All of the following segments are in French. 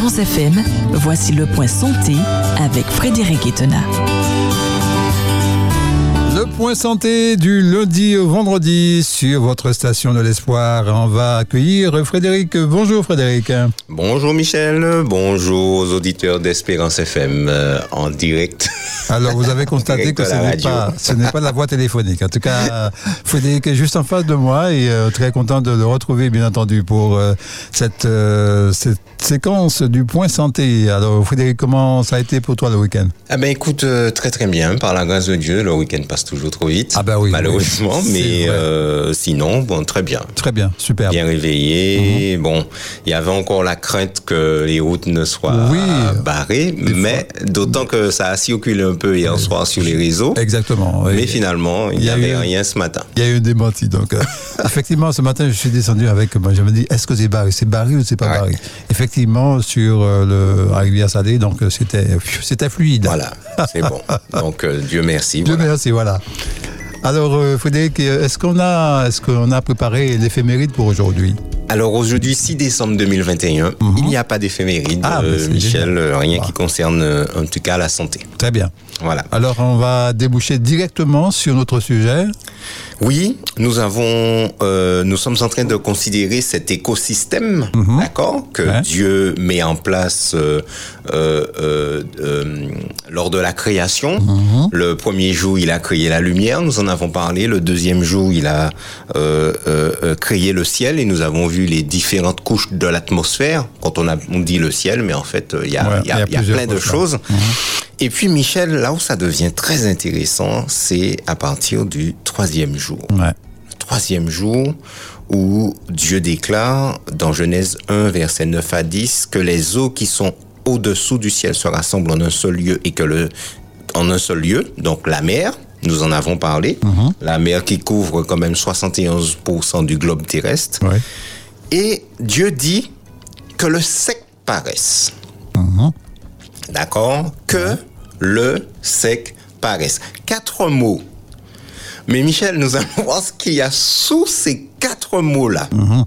Espérance FM, voici le point santé avec Frédéric Etena. Point santé du lundi au vendredi sur votre station de l'espoir. On va accueillir Frédéric. Bonjour Frédéric. Bonjour Michel, bonjour aux auditeurs d'Espérance FM euh, en direct. Alors vous avez constaté que ce n'est, pas, ce n'est pas la voix téléphonique. En tout cas, Frédéric est juste en face de moi et euh, très content de le retrouver bien entendu pour euh, cette, cette séquence du point santé. Alors Frédéric, comment ça a été pour toi le week-end? Ben écoute, très très bien. Par la grâce de Dieu, le week-end passe toujours trop vite. Ah bah oui. Malheureusement, mais euh, sinon, bon, très bien. Très bien, super. Bien réveillé. Mhm. Bon, il y avait encore la crainte que les routes ne soient barrées, mais d'autant que ça a circulé un peu hier soir sur les réseaux. Exactement. Mais finalement, il n'y avait rien ce matin. Il y a eu un démenti. Donc, euh, effectivement, ce matin, je suis descendu avec. Moi, je me dis, est-ce que c'est barré? C'est barré ou c'est pas barré? Effectivement, sur euh, le rivière Salée, donc c'était c'était fluide. Voilà, c'est bon. Donc Dieu merci. Dieu merci, voilà. Alors, euh, Frédéric, est-ce qu'on a, est qu'on a préparé l'éphéméride pour aujourd'hui? Alors aujourd'hui, 6 décembre 2021, mhm. il n'y a pas d'éphéméride, ah, euh, Michel, rien qui concerne euh, en tout cas la santé. Très bien. Voilà. Alors on va déboucher directement sur notre sujet. Oui, nous avons, euh, nous sommes en train de considérer cet écosystème, mhm. d'accord, que Dieu met en place euh, euh, lors de la création. Mhm. Le premier jour, il a créé la lumière, nous en avons parlé. Le deuxième jour, il a créé le ciel et nous avons vu les différentes couches de l'atmosphère. Quand on, a, on dit le ciel, mais en fait, il y a, y a, y a plein de choses. Mhm. Et puis Michel, là où ça devient très intéressant, c'est à partir du troisième jour. Ouais. Troisième jour où Dieu déclare dans Genèse 1, verset 9 à 10, que les eaux qui sont au-dessous du ciel se rassemblent en un seul lieu et que le, en un seul lieu, donc la mer, nous en avons parlé, mhm. la mer qui couvre quand même 71% du globe terrestre. Ouais. Et Dieu dit que le sec paraisse. Mhm. D'accord? Que le sec paraisse. Quatre mots. Mais Michel, nous allons voir ce qu'il y a sous ces quatre mots-là. Mhm.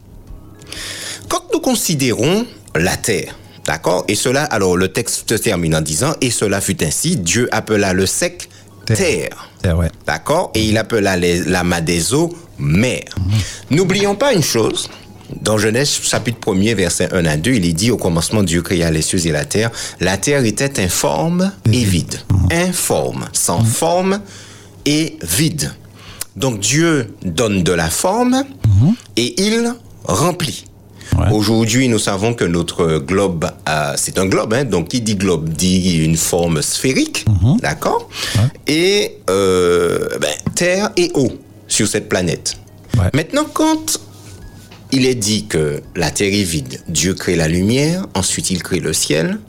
Quand nous considérons la terre, d'accord Et cela, alors le texte se termine en disant, et cela fut ainsi, Dieu appela le sec terre. D'accord Et il appela les, la des eaux mer. Mhm. N'oublions pas une chose, dans Genèse chapitre 1er, verset 1 à 2, il est dit au commencement Dieu créa les cieux et la terre. La terre était informe et vide. Informe, sans forme et vide. Donc Dieu donne de la forme et il remplit. Aujourd'hui, nous savons que notre globe, c'est un globe, hein, donc qui dit globe dit une forme sphérique, mhm. d'accord? Et euh, ben, terre et eau sur cette planète. Maintenant, quand il est dit que la terre est vide. Dieu crée la lumière, ensuite il crée le ciel,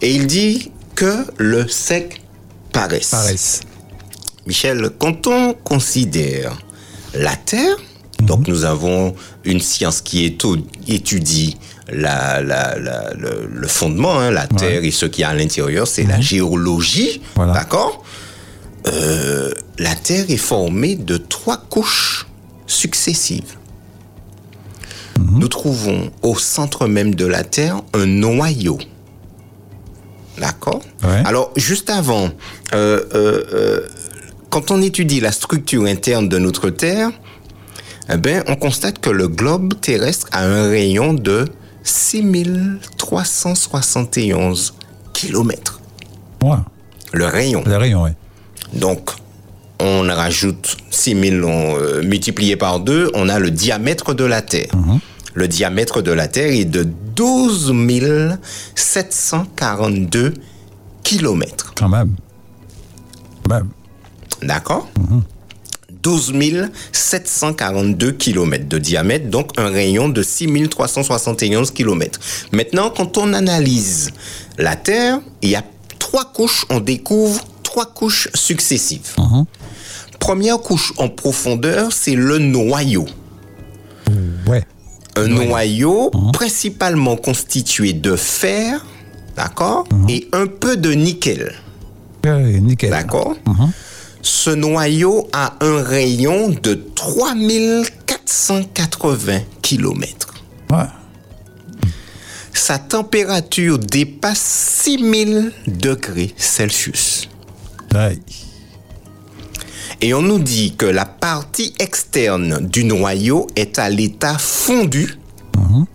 et il dit que le sec paraisse. Michel, quand on considère la terre, mhm. donc nous avons une science qui étudie la, le, fondement, hein, la terre et ce qu'il y a à l'intérieur, c'est la mhm. géologie, d'accord? Euh, La terre est formée de trois couches successives. Mhm. nous trouvons au centre même de la Terre un noyau. D'accord Alors, juste avant, euh, euh, euh, quand on étudie la structure interne de notre Terre, eh ben, on constate que le globe terrestre a un rayon de 6371 kilomètres. Le rayon. Le rayon, oui. Donc, on rajoute 6000 euh, multiplié par 2, on a le diamètre de la Terre. Mhm. Le diamètre de la Terre est de 12 742 kilomètres. Quand même. même. D'accord 12 742 km de diamètre, donc un rayon de 6371 km. Maintenant, quand on analyse la Terre, il y a trois couches, on découvre trois couches successives. Mhm première couche en profondeur, c'est le noyau. Ouais. Un noyau mhm. principalement constitué de fer, d'accord, mhm. et un peu de nickel. nickel. D'accord. Ce noyau a un rayon de 3480 km. Ouais. sa température dépasse 6000 degrés Celsius. Et on nous dit que la partie externe du noyau est à l'état fondu, mhm.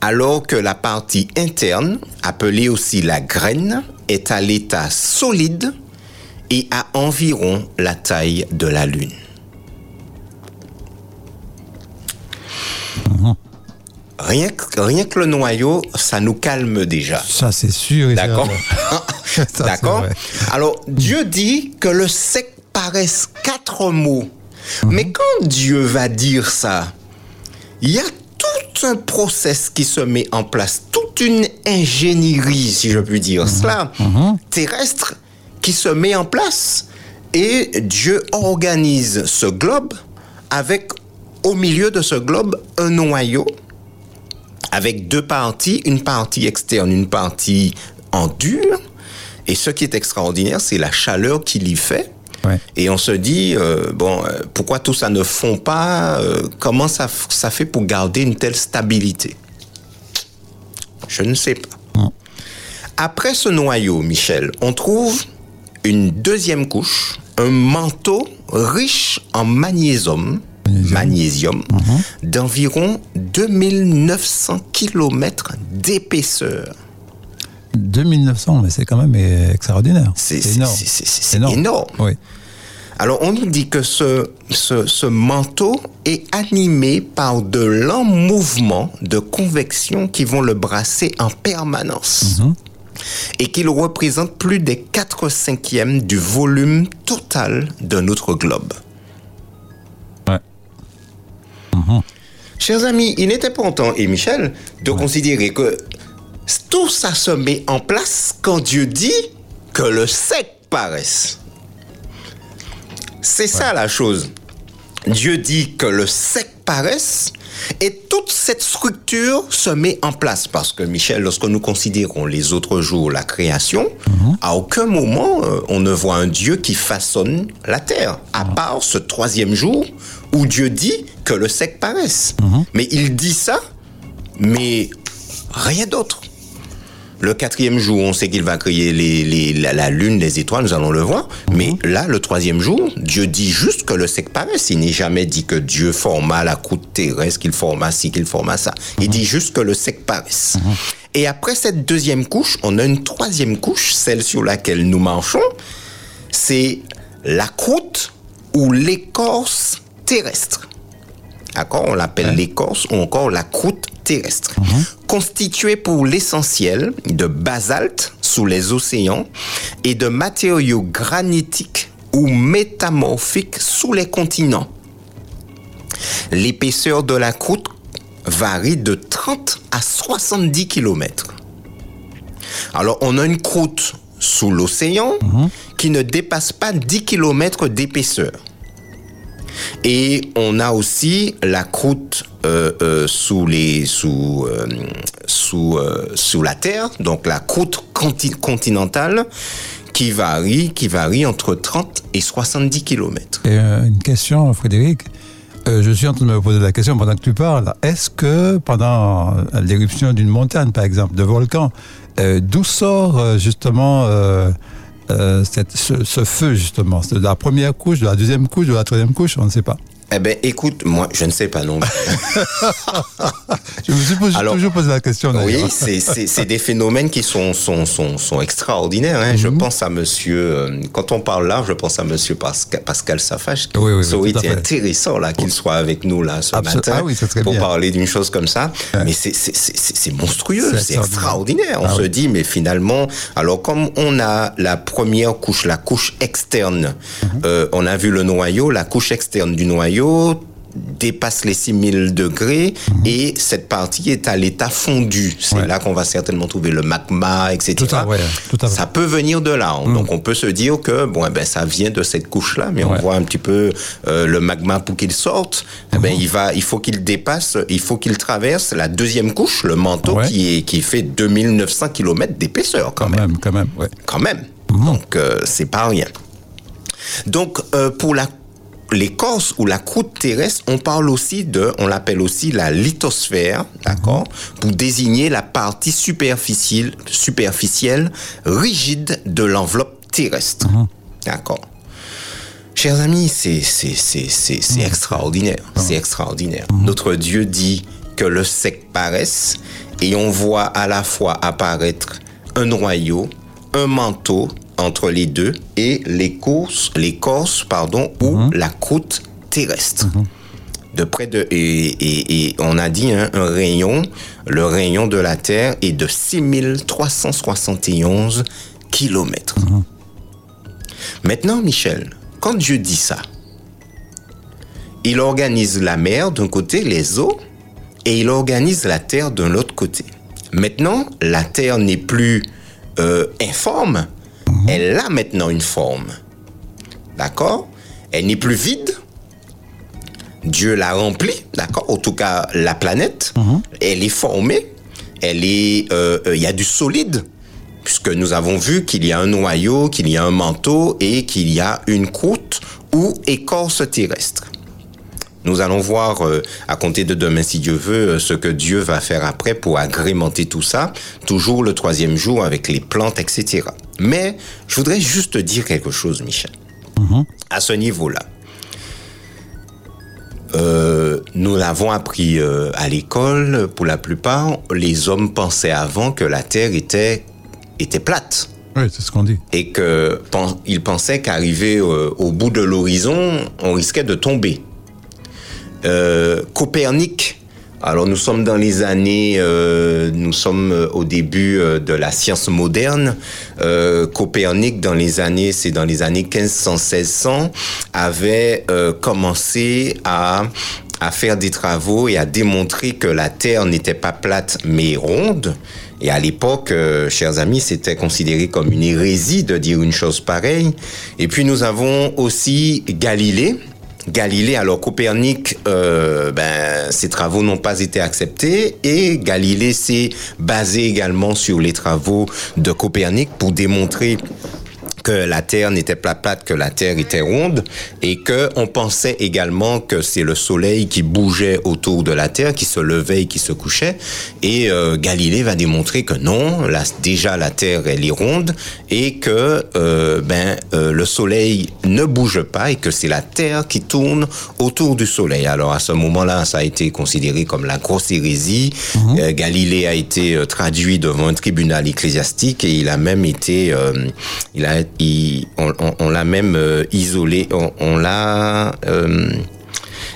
alors que la partie interne, appelée aussi la graine, est à l'état solide et à environ la taille de la Lune. Rien que, rien que le noyau, ça nous calme déjà. Ça, c'est sûr. D'accord. D'accord. Alors, Dieu dit que le sec paraisse quatre mots. Mhm. Mais quand Dieu va dire ça, il y a tout un process qui se met en place, toute une ingénierie, si je puis dire mhm. cela, mhm. terrestre, qui se met en place. Et Dieu organise ce globe avec, au milieu de ce globe, un noyau avec deux parties, une partie externe, une partie en dur. Et ce qui est extraordinaire, c'est la chaleur qu'il y fait. Et on se dit, euh, bon, euh, pourquoi tout ça ne fond pas euh, Comment ça, ça fait pour garder une telle stabilité? Je ne sais pas. Après ce noyau, Michel, on trouve une deuxième couche, un manteau riche en magnésium, magnésium, mhm. d'environ 2900 km d'épaisseur. 2900, mais c'est quand même extraordinaire. C'est énorme. C'est énorme. Oui. Alors, on nous dit que ce, ce, manteau est animé par de lents mouvements de convection qui vont le brasser en permanence. Mhm. Et qu'il représente plus des 4 cinquièmes du volume total de notre globe. Chers amis, il n'était pas temps, et Michel, de considérer que tout ça se met en place quand Dieu dit que le sec paraisse. C'est ça la chose. Dieu dit que le sec paraisse et toute cette structure se met en place parce que Michel, lorsque nous considérons les autres jours la création, mhm. à aucun moment euh, on ne voit un Dieu qui façonne la terre, à part ce troisième jour où Dieu dit que le sec paraisse. Mhm. Mais il dit ça, mais rien d'autre. Le quatrième jour, on sait qu'il va créer les, la, lune, les étoiles, nous allons le voir. Mais là, le troisième jour, Dieu dit juste que le sec paraisse. Il n'est jamais dit que Dieu forma la croûte terrestre, qu'il forma ci, qu'il forma ça. Il dit juste que le sec paraisse. Et après cette deuxième couche, on a une troisième couche, celle sur laquelle nous marchons. C'est la croûte ou l'écorce terrestre. D'accord On l'appelle l'écorce ou encore la croûte terrestre. Mhm. Constituée pour l'essentiel de basalte sous les océans et de matériaux granitiques ou métamorphiques sous les continents. L'épaisseur de la croûte varie de 30 à 70 km. Alors, on a une croûte sous l'océan mhm. qui ne dépasse pas 10 km d'épaisseur. Et on a aussi la croûte euh, euh, euh, sous la terre, donc la croûte continentale qui varie qui varie entre 30 et 70 km. Et une question, Frédéric. je suis en train de me poser la question pendant que tu parles. Est-ce que pendant l'éruption d'une montagne, par exemple, de volcan, d'où sort justement euh, ce, feu, justement De la première couche, de la deuxième couche, de la troisième couche, on ne sait pas. Eh bien, écoute, moi, je ne sais pas non je me suis toujours posé la question. Oui, c'est des phénomènes qui sont, sont, sont, sont extraordinaires. Hein. Je mhm. pense à monsieur, euh, quand on parle là, je pense à monsieur Pascal, Pascal Safache. Oui, oui, ça aurait été intéressant là qu'il soit avec nous là ce matin ah pour parler d'une chose comme ça. Mais c'est monstrueux, c'est extraordinaire. On ah se dit, mais finalement, alors comme on a la première couche, la couche externe, mhm. euh, on a vu le noyau, la couche externe du noyau, dépasse les 6000 degrés mhm. et cette partie est à l'état fondu. C'est là qu'on va certainement trouver le magma, etc. Tout à, tout à ça peut venir de là. Mhm. Donc on peut se dire que bon, eh ben, ça vient de cette couche-là, mais on voit un petit peu euh, le magma pour qu'il sorte. Eh ben, mhm. il, va, il faut qu'il dépasse, il faut qu'il traverse la deuxième couche, le manteau qui, est, qui fait 2900 km d'épaisseur quand, même. Quand même, Quand même. Donc euh, c'est pas rien. Donc euh, pour la l'écorce ou la croûte terrestre, on parle aussi de, on l'appelle aussi la lithosphère, d'accord, pour désigner la partie superficielle, superficielle rigide de l'enveloppe terrestre. Mhm. D'accord. Chers amis, c'est c'est extraordinaire, c'est extraordinaire. Notre Dieu dit que le sec paraisse et on voit à la fois apparaître un noyau, un manteau entre les deux et l'écorce, l'écorce pardon, ou mhm. la croûte terrestre. Mhm. De près de et, on a dit hein, un rayon, le rayon de la Terre est de 6371 kilomètres. Mhm. Maintenant, Michel, quand Dieu dit ça, il organise la mer d'un côté, les eaux, et il organise la terre d'un autre côté. Maintenant, la terre n'est plus euh, informe. Elle a maintenant une forme. D'accord? Elle n'est plus vide. Dieu l'a remplie, d'accord? En tout cas, la planète, mhm. elle est formée. Elle est, euh, euh, il y a du solide, puisque nous avons vu qu'il y a un noyau, qu'il y a un manteau et qu'il y a une croûte ou écorce terrestre. Nous allons voir euh, à compter de demain, si Dieu veut, ce que Dieu va faire après pour agrémenter tout ça, toujours le troisième jour avec les plantes, etc. Mais je voudrais juste dire quelque chose, Michel. Mhm. À ce niveau-là, euh, nous l'avons appris à l'école, pour la plupart, les hommes pensaient avant que la Terre était, était plate. Oui, c'est ce qu'on dit. Et qu'ils pensaient qu'arrivé au bout de l'horizon, on risquait de tomber. Euh, Copernic. Alors nous sommes dans les années, euh, nous sommes euh, au début de la science moderne. Copernic, dans les années, c'est dans les années 1500-1600, avait commencé à à faire des travaux et à démontrer que la Terre n'était pas plate mais ronde. Et à l'époque, chers amis, c'était considéré comme une hérésie de dire une chose pareille. Et puis nous avons aussi Galilée, Galilée, alors Copernic, euh, ben, ses travaux n'ont pas été acceptés et Galilée s'est basé également sur les travaux de Copernic pour démontrer que la Terre n'était pas plate, que la Terre était ronde, et que on pensait également que c'est le Soleil qui bougeait autour de la Terre, qui se levait et qui se couchait. Et euh, Galilée va démontrer que non, là, déjà la Terre elle est ronde et que euh, ben euh, le Soleil ne bouge pas et que c'est la Terre qui tourne autour du Soleil. Alors à ce moment-là, ça a été considéré comme la grosse hérésie. Mhm. Galilée a été traduit devant un tribunal ecclésiastique et il a même été, il a on, l'a même euh, isolé, on, l'a, euh,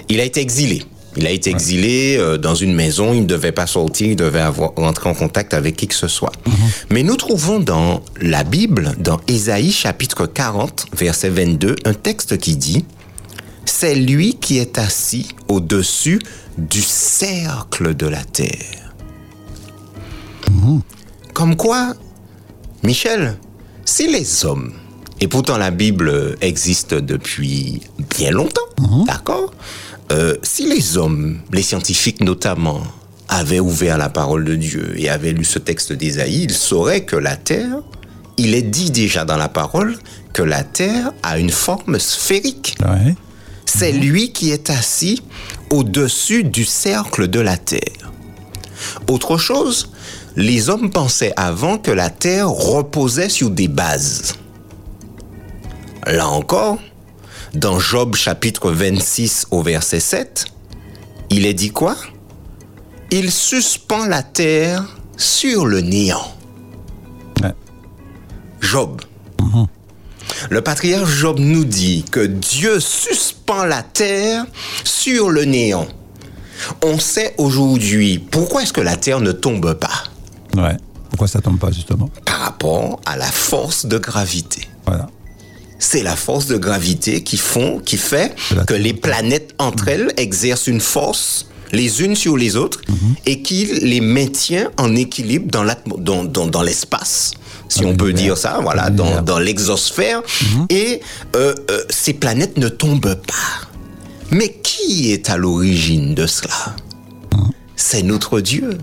il a été exilé. Il a été exilé euh, dans une maison, il ne devait pas sortir, il devait avoir, rentrer en contact avec qui que ce soit. Mhm. Mais nous trouvons dans la Bible, dans Ésaïe chapitre 40, verset 22, un texte qui dit, C'est lui qui est assis au-dessus du cercle de la terre. Mhm. Comme quoi, Michel, si les hommes, et pourtant la Bible existe depuis bien longtemps, mhm. d'accord? Euh, Si les hommes, les scientifiques notamment, avaient ouvert la parole de Dieu et avaient lu ce texte d'Ésaïe, ils sauraient que la terre, il est dit déjà dans la parole que la terre a une forme sphérique. C'est lui qui est assis au-dessus du cercle de la terre. Autre chose, les hommes pensaient avant que la Terre reposait sur des bases. Là encore, dans Job chapitre 26 au verset 7, il est dit quoi? Il suspend la Terre sur le néant. Job. Mhm. Le patriarche Job nous dit que Dieu suspend la terre sur le néant. On sait aujourd'hui pourquoi est-ce que la terre ne tombe pas. Ouais. Pourquoi ça tombe pas justement? Par rapport à la force de gravité. Voilà. C'est la force de gravité qui font, qui fait que les planètes entre elles exercent une force les unes sur les autres mhm. et qui les maintient en équilibre dans dans, dans, dans l'espace si on peut dire ça, voilà, dans, dans l'exosphère, mhm. et euh, euh, ces planètes ne tombent pas. Mais qui est à l'origine de cela? Mhm. C'est notre Dieu.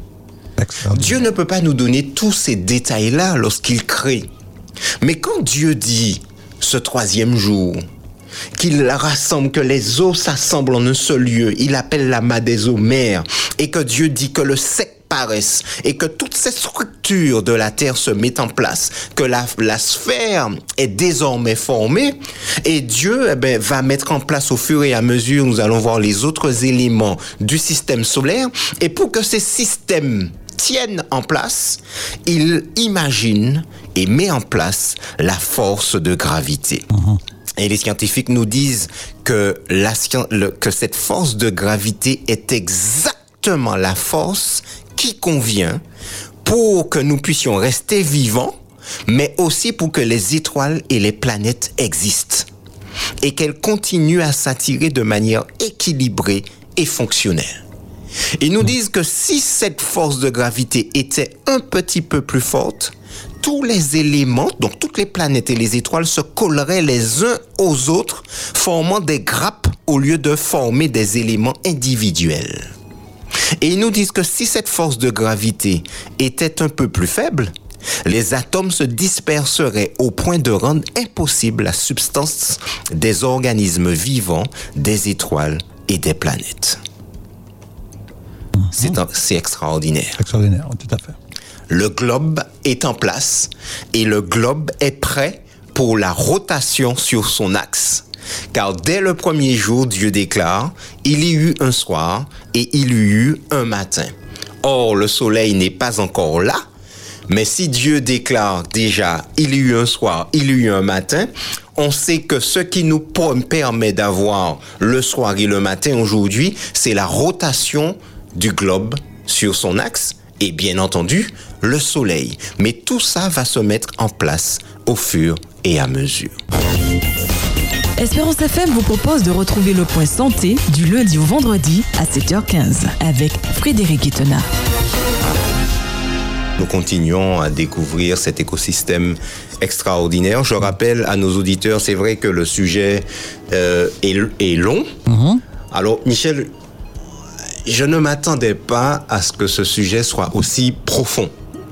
Dieu ne peut pas nous donner tous ces détails-là lorsqu'il crée. Mais quand Dieu dit ce troisième jour, qu'il rassemble, que les eaux s'assemblent en un seul lieu. Il appelle la main des eaux mère. Et que Dieu dit que le sec paraisse et que toutes ces structures de la Terre se mettent en place, que la, la sphère est désormais formée et Dieu eh ben, va mettre en place au fur et à mesure, nous allons voir les autres éléments du système solaire et pour que ces systèmes tiennent en place, il imagine et met en place la force de gravité. Et les scientifiques nous disent que, la, que cette force de gravité est exactement la force qui convient pour que nous puissions rester vivants, mais aussi pour que les étoiles et les planètes existent et qu'elles continuent à s'attirer de manière équilibrée et fonctionnelle. Ils nous disent que si cette force de gravité était un petit peu plus forte, tous les éléments, donc toutes les planètes et les étoiles se colleraient les uns aux autres, formant des grappes au lieu de former des éléments individuels. Et ils nous disent que si cette force de gravité était un peu plus faible, les atomes se disperseraient au point de rendre impossible la substance des organismes vivants, des étoiles et des planètes. C'est extraordinaire. Extraordinaire, tout à fait. Le globe est en place et le globe est prêt pour la rotation sur son axe. Car dès le premier jour, Dieu déclare, il y eut un soir et il y eut un matin. Or, le soleil n'est pas encore là, mais si Dieu déclare déjà, il y eut un soir, il y eut un matin, on sait que ce qui nous permet d'avoir le soir et le matin aujourd'hui, c'est la rotation du globe sur son axe et bien entendu le soleil. Mais tout ça va se mettre en place au fur et à mesure. Espérance FM vous propose de retrouver le point santé du lundi au vendredi à 7h15 avec Frédéric Itena. Nous continuons à découvrir cet écosystème extraordinaire. Je rappelle à nos auditeurs, c'est vrai que le sujet euh, est, long. Mm-hmm. Alors, Michel, je ne m'attendais pas à ce que ce sujet soit aussi profond.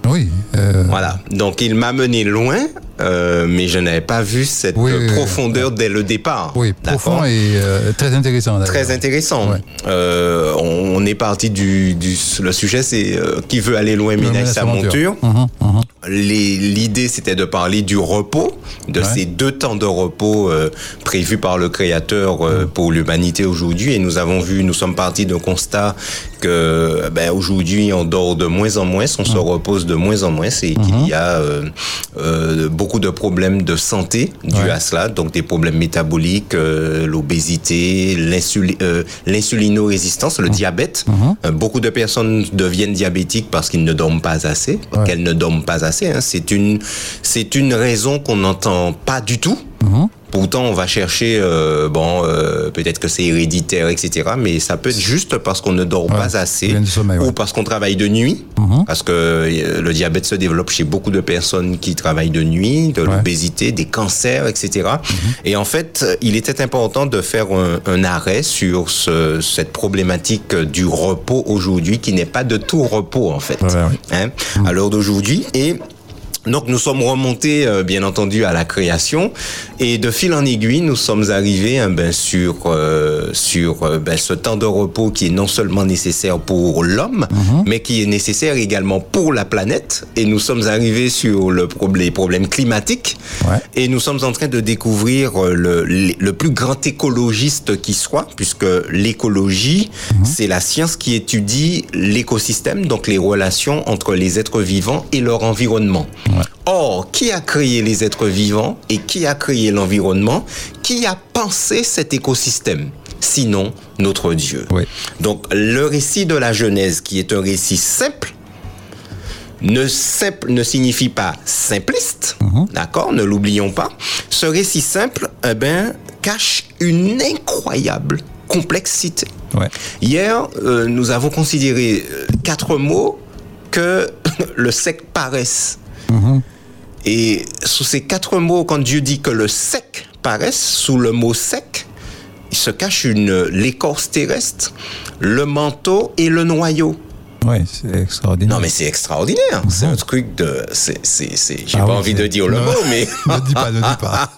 Oui. Euh, voilà. Donc il m'a mené loin, euh, mais je n'avais pas vu cette profondeur dès le départ. Oui, profond et euh, très intéressant. Très intéressant. on, est parti du, le sujet, c'est qui veut aller loin mène sa monture. Mhm, mhm. L'idée, c'était de parler du repos, de ces deux temps de repos prévus par le Créateur pour l'humanité aujourd'hui. Et nous avons vu, nous sommes partis d'un constat que ben, aujourd'hui on dort de moins en moins, on se repose de moins en moins, c'est qu'il y a euh, euh, beaucoup de problèmes de santé dus à cela, donc des problèmes métaboliques, euh, l'obésité, l'insulino-résistance, le diabète. beaucoup de personnes deviennent diabétiques parce qu'ils ne dorment pas assez, qu'elles ne dorment pas assez. Hein. C'est une c'est une raison qu'on n'entend pas du tout. Pourtant, on va chercher, euh, bon, euh, peut-être que c'est héréditaire, etc. Mais ça peut être juste parce qu'on ne dort pas assez ou parce qu'on travaille de nuit. Mhm. Parce que euh, le diabète se développe chez beaucoup de personnes qui travaillent de nuit, de l'obésité, des cancers, etc. Mhm. Et en fait, il était important de faire un, arrêt sur ce, cette problématique du repos aujourd'hui, qui n'est pas de tout repos en fait, hein, à l'heure d'aujourd'hui. Et donc nous sommes remontés euh, bien entendu à la création et de fil en aiguille nous sommes arrivés hein, ben, sur euh, sur euh, ben, ce temps de repos qui est non seulement nécessaire pour l'homme mhm. mais qui est nécessaire également pour la planète et nous sommes arrivés sur le problème, les problèmes climatiques et nous sommes en train de découvrir le, le plus grand écologiste qui soit puisque l'écologie mhm. c'est la science qui étudie l'écosystème donc les relations entre les êtres vivants et leur environnement. Or, qui a créé les êtres vivants et qui a créé l'environnement Qui a pensé cet écosystème Sinon, notre Dieu? Donc, le récit de la Genèse, qui est un récit simple, ne, simple, ne signifie pas simpliste, mhm. d'accord Ne l'oublions pas. Ce récit simple, eh ben, cache une incroyable complexité. Hier, euh, nous avons considéré euh, quatre mots que le sec paraisse. Et sous ces quatre mots, quand Dieu dit que le sec paraisse, sous le mot sec, il se cache une l'écorce terrestre, le manteau et le noyau. Oui, c'est extraordinaire. Non, mais c'est extraordinaire. C'est un truc de. C'est, c'est, c'est... J'ai ah pas envie de dire le mot, mais. ne dis pas, ne dis pas.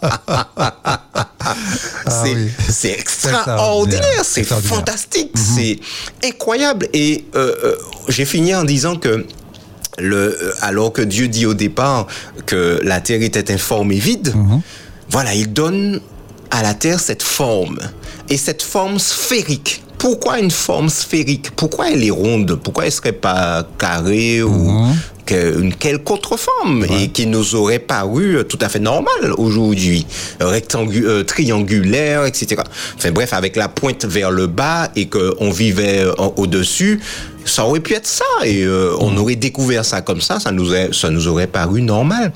c'est, ah c'est extraordinaire, c'est fantastique, mhm. c'est incroyable. Et euh, euh, j'ai fini en disant que le, euh, alors que Dieu dit au départ que la terre était informe et vide, mhm. voilà, il donne à la terre cette forme. Et cette forme sphérique pourquoi une forme sphérique? Pourquoi elle est ronde? Pourquoi elle serait pas carrée ou mhm. une quelque autre forme et qui nous aurait paru tout à fait normal aujourd'hui, rectangulaire, euh, triangulaire, etc. Enfin bref, avec la pointe vers le bas et qu'on vivait au-dessus, ça aurait pu être ça et euh, on mhm. aurait découvert ça comme ça, ça nous, ça nous aurait paru normal.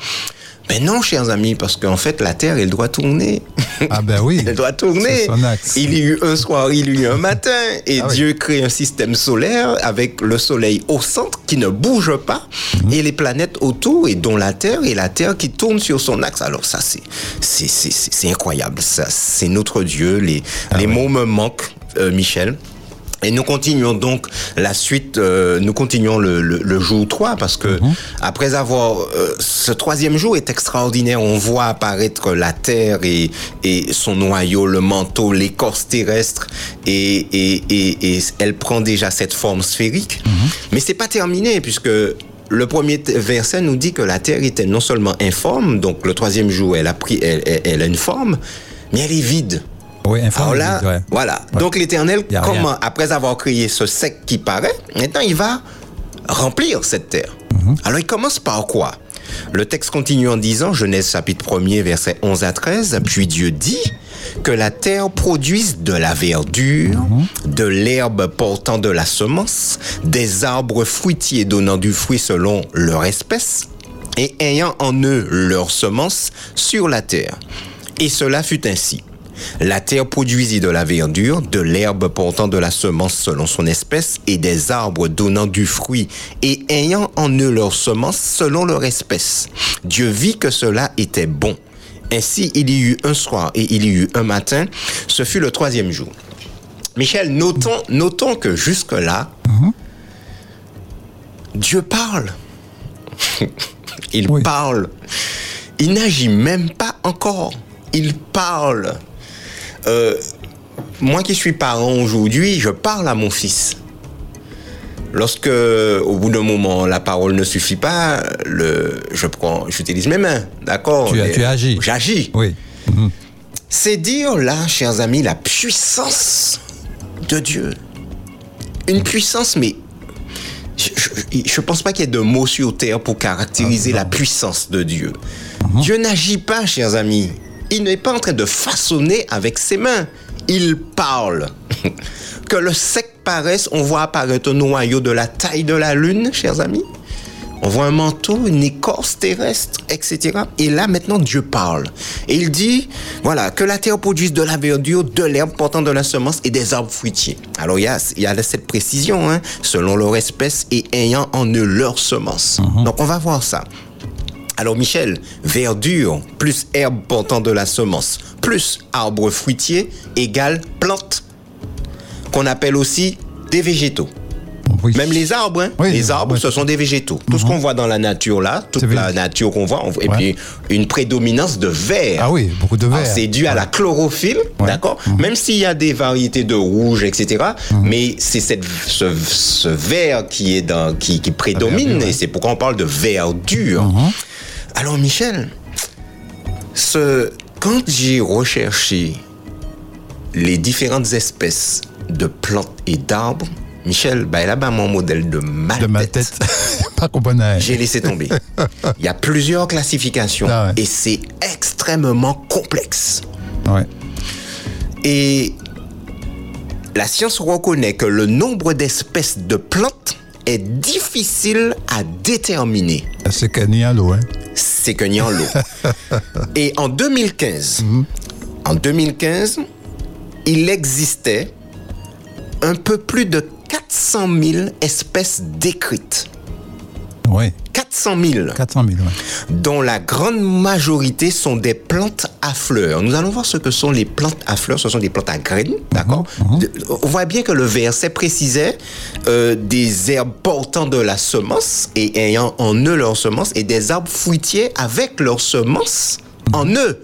Mais non, chers amis, parce qu'en fait, la Terre, elle doit tourner. Ah ben oui. elle doit tourner. Son axe. Il y a eu un soir, il y a eu un matin, et ah Dieu crée un système solaire avec le Soleil au centre qui ne bouge pas, mhm. et les planètes autour, et dont la Terre, et la Terre qui tourne sur son axe. Alors ça, c'est c'est incroyable. Ça, c'est notre Dieu. Les ah les mots me manquent, euh, Michel. Et nous continuons donc la suite, euh, nous continuons le, le, jour 3 parce que mhm. après avoir, euh, ce troisième jour est extraordinaire, on voit apparaître la Terre et, et son noyau, le manteau, l'écorce terrestre et, et, et, elle prend déjà cette forme sphérique. Mhm. Mais c'est pas terminé puisque le premier verset nous dit que la Terre était non seulement informe, donc le troisième jour elle a pris, elle, elle a une forme, mais elle est vide. Oui, Alors là, voilà. Donc l'Éternel, comment, après avoir créé ce sec qui paraît, maintenant il va remplir cette terre. Mhm. Alors il commence par quoi? Le texte continue en disant, Genèse chapitre 1er, verset 11 à 13, puis Dieu dit que la terre produise de la verdure, mhm. de l'herbe portant de la semence, des arbres fruitiers donnant du fruit selon leur espèce, et ayant en eux leur semence sur la terre. Et cela fut ainsi. La terre produisit de la verdure, de l'herbe portant de la semence selon son espèce, et des arbres donnant du fruit, et ayant en eux leur semence selon leur espèce. Dieu vit que cela était bon. Ainsi, il y eut un soir et il y eut un matin. Ce fut le troisième jour. Michel, notons, notons que jusque-là, Dieu parle. il parle. Il n'agit même pas encore. Il parle. Euh, moi qui suis parent aujourd'hui, je parle à mon fils. Lorsque, au bout d'un moment, la parole ne suffit pas, le, je prends, j'utilise mes mains, d'accord? Tu, tu agis. J'agis. Oui. Mhm. C'est dire là, chers amis, la puissance de Dieu. Une puissance, mais je ne pense pas qu'il y ait de mots sur terre pour caractériser ah, la puissance de Dieu. Mhm. Dieu n'agit pas, chers amis il n'est pas en train de façonner avec ses mains. Il parle. que le sec paraisse, on voit apparaître un noyau de la taille de la lune, chers amis. On voit un manteau, une écorce terrestre, etc. Et là, maintenant, Dieu parle. Et il dit, voilà, que la terre produise de la verdure, de l'herbe portant de la semence et des arbres fruitiers. Alors, il y a, il y a cette précision, hein, selon leur espèce et ayant en eux leur semence. Mhm. Donc, on va voir ça. Alors Michel, verdure plus herbe portant de la semence plus arbre fruitier égale plante, qu'on appelle aussi des végétaux. Même les arbres, hein. les arbres, ce sont des végétaux. Tout ce mhm. qu'on voit dans la nature là, toute la nature qu'on voit, et puis une prédominance de vert. Ah oui, beaucoup de vert. C'est dû à la chlorophylle, d'accord mhm. Même s'il y a des variétés de rouge, etc. Mhm. Mais c'est ce, ce, vert qui est dans, qui, qui prédomine, et c'est pourquoi on parle de verdure. Alors Michel, ce, quand j'ai recherché les différentes espèces de plantes et d'arbres, Michel, bah, là-bas, mon modèle de ma de ma tête. Pas J'ai laissé tomber. Il y a plusieurs classifications ah et c'est extrêmement complexe. Ouais. Et la science reconnaît que le nombre d'espèces de plantes est difficile à déterminer. C'est que ni à l'eau, hein? C'est que ni en l'eau. Et en 2015, mhm. en 2015, il existait un peu plus de 400 000 espèces décrites. Oui. 400 000. 400 000, Dont la grande majorité sont des plantes à fleurs. Nous allons voir ce que sont les plantes à fleurs. Ce sont des plantes à graines, d'accord Mhm, On voit bien que le verset précisait euh, des herbes portant de la semence et ayant en eux leur semence et des arbres fruitiers avec leur semence en eux.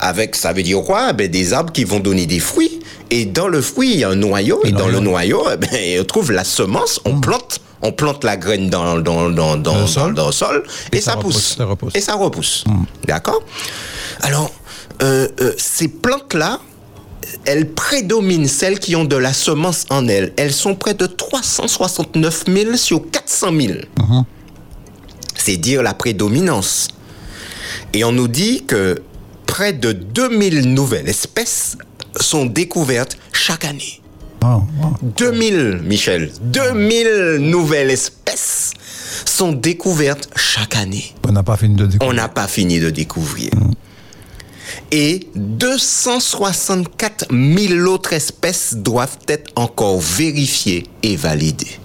Avec, ça veut dire quoi? Ben, Des arbres qui vont donner des fruits. Et dans le fruit, il y a un noyau. et dans le noyau, eh ben, on trouve la semence. On plante on plante la graine dans, dans, dans, dans, le sol. dans le sol et, Et ça, ça repousse, pousse. ça repousse. Et ça repousse. D'accord? Alors, euh, euh, ces plantes-là, elles prédominent celles qui ont de la semence en elles. Elles sont près de 369 000 sur 400 000. C'est dire la prédominance. Et on nous dit que près de 2000 nouvelles espèces sont découvertes chaque année. Oh, oh. 2000, Michel, 2000 nouvelles espèces sont découvertes chaque année. On n'a pas fini de On découvrir. n'a pas fini de découvrir. Et 264 000 autres espèces doivent être encore vérifiées et validées.